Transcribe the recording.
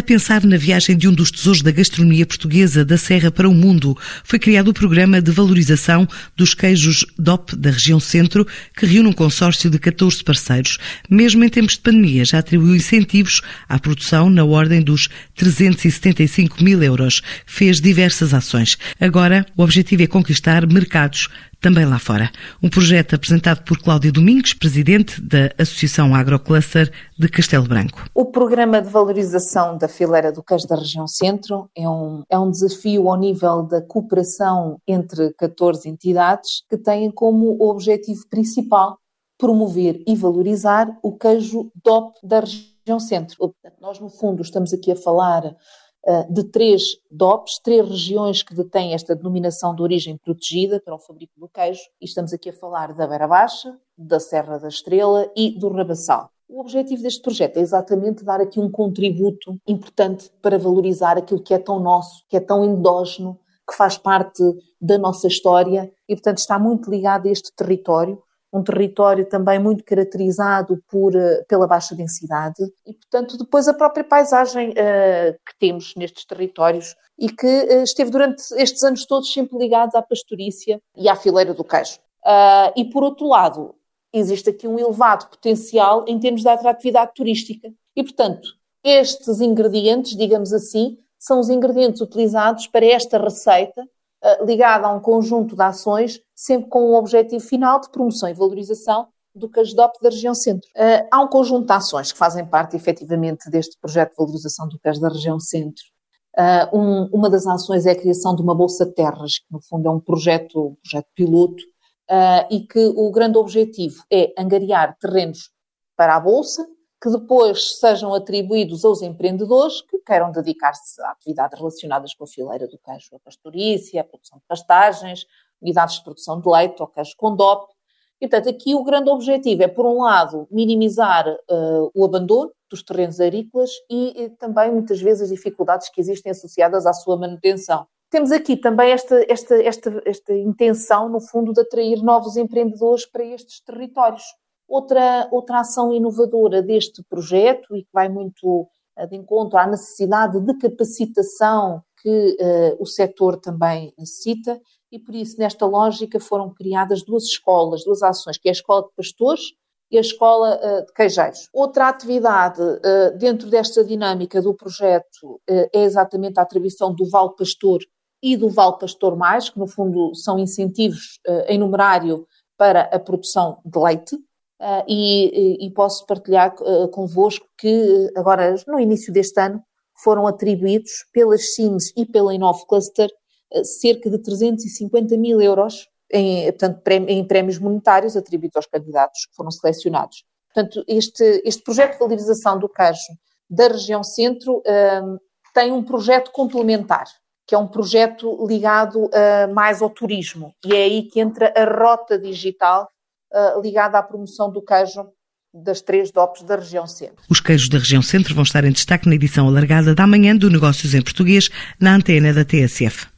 A pensar na viagem de um dos tesouros da gastronomia portuguesa da Serra para o mundo, foi criado o programa de valorização dos queijos DOP da região centro, que reúne um consórcio de 14 parceiros. Mesmo em tempos de pandemia, já atribuiu incentivos à produção na ordem dos 375 mil euros. Fez diversas ações. Agora, o objetivo é conquistar mercados também lá fora. Um projeto apresentado por Cláudia Domingos, presidente da Associação Agrocluster de Castelo Branco. O programa de valorização da fileira do queijo da região centro é um, é um desafio ao nível da cooperação entre 14 entidades que têm como objetivo principal promover e valorizar o queijo DOP da região centro. Nós, no fundo, estamos aqui a falar de três DOPs, três regiões que detêm esta denominação de origem protegida para o fabrico do queijo, e estamos aqui a falar da Beira Baixa, da Serra da Estrela e do Rabassal. O objetivo deste projeto é exatamente dar aqui um contributo importante para valorizar aquilo que é tão nosso, que é tão endógeno, que faz parte da nossa história e, portanto, está muito ligado a este território um território também muito caracterizado por, eh, pela baixa densidade e, portanto, depois a própria paisagem uh, que temos nestes territórios e que uh, esteve durante estes anos todos sempre ligados à pastorícia e à fileira do queijo. Uh, e, por outro lado, existe aqui um elevado potencial em termos de atratividade turística. E, portanto, estes ingredientes, digamos assim, são os ingredientes utilizados para esta receita ligada a um conjunto de ações, sempre com o objetivo final de promoção e valorização do CASDOP da região centro. Uh, há um conjunto de ações que fazem parte, efetivamente, deste projeto de valorização do CAS da região centro. Um, uma das ações é a criação de uma Bolsa Terras, que no fundo é um projeto, um projeto piloto, e que o grande objetivo é angariar terrenos para a Bolsa, que depois sejam atribuídos aos empreendedores que queiram dedicar-se a atividades relacionadas com a fileira do queijo, a pastorícia, a produção de pastagens, unidades de produção de leite ou queijo com DOP. E, portanto, aqui o grande objetivo é, por um lado, minimizar uh, o abandono dos terrenos agrícolas e, e, também, muitas vezes, as dificuldades que existem associadas à sua manutenção. Temos aqui também esta, esta, esta, esta intenção, no fundo, de atrair novos empreendedores para estes territórios. Outra, outra ação inovadora deste projeto e que vai muito eh, de encontro à necessidade de capacitação que uh, o setor também necessita, e por isso, nesta lógica, foram criadas duas escolas, duas ações, que é a Escola de Pastores e a Escola uh, de Queijeiros. Outra atividade uh, dentro desta dinâmica do projeto é exatamente a atribuição do Val Pastor e do Val Pastor Mais, que no fundo são incentivos em numerário para a produção de leite. Uh, e, e, posso partilhar uh, convosco que agora, no início deste ano, foram atribuídos pelas CIMS e pela Inov Cluster uh, cerca de 350 mil euros em, portanto, em prémios monetários atribuídos aos candidatos que foram selecionados. Portanto, este, este projeto de valorização do queijo da região centro tem um projeto complementar, que é um projeto ligado mais ao turismo, e é aí que entra a rota digital uh, ligada à promoção do queijo das três DOPs da região centro. Os queijos da região centro vão estar em destaque na edição alargada da manhã do Negócios em Português, na antena da TSF.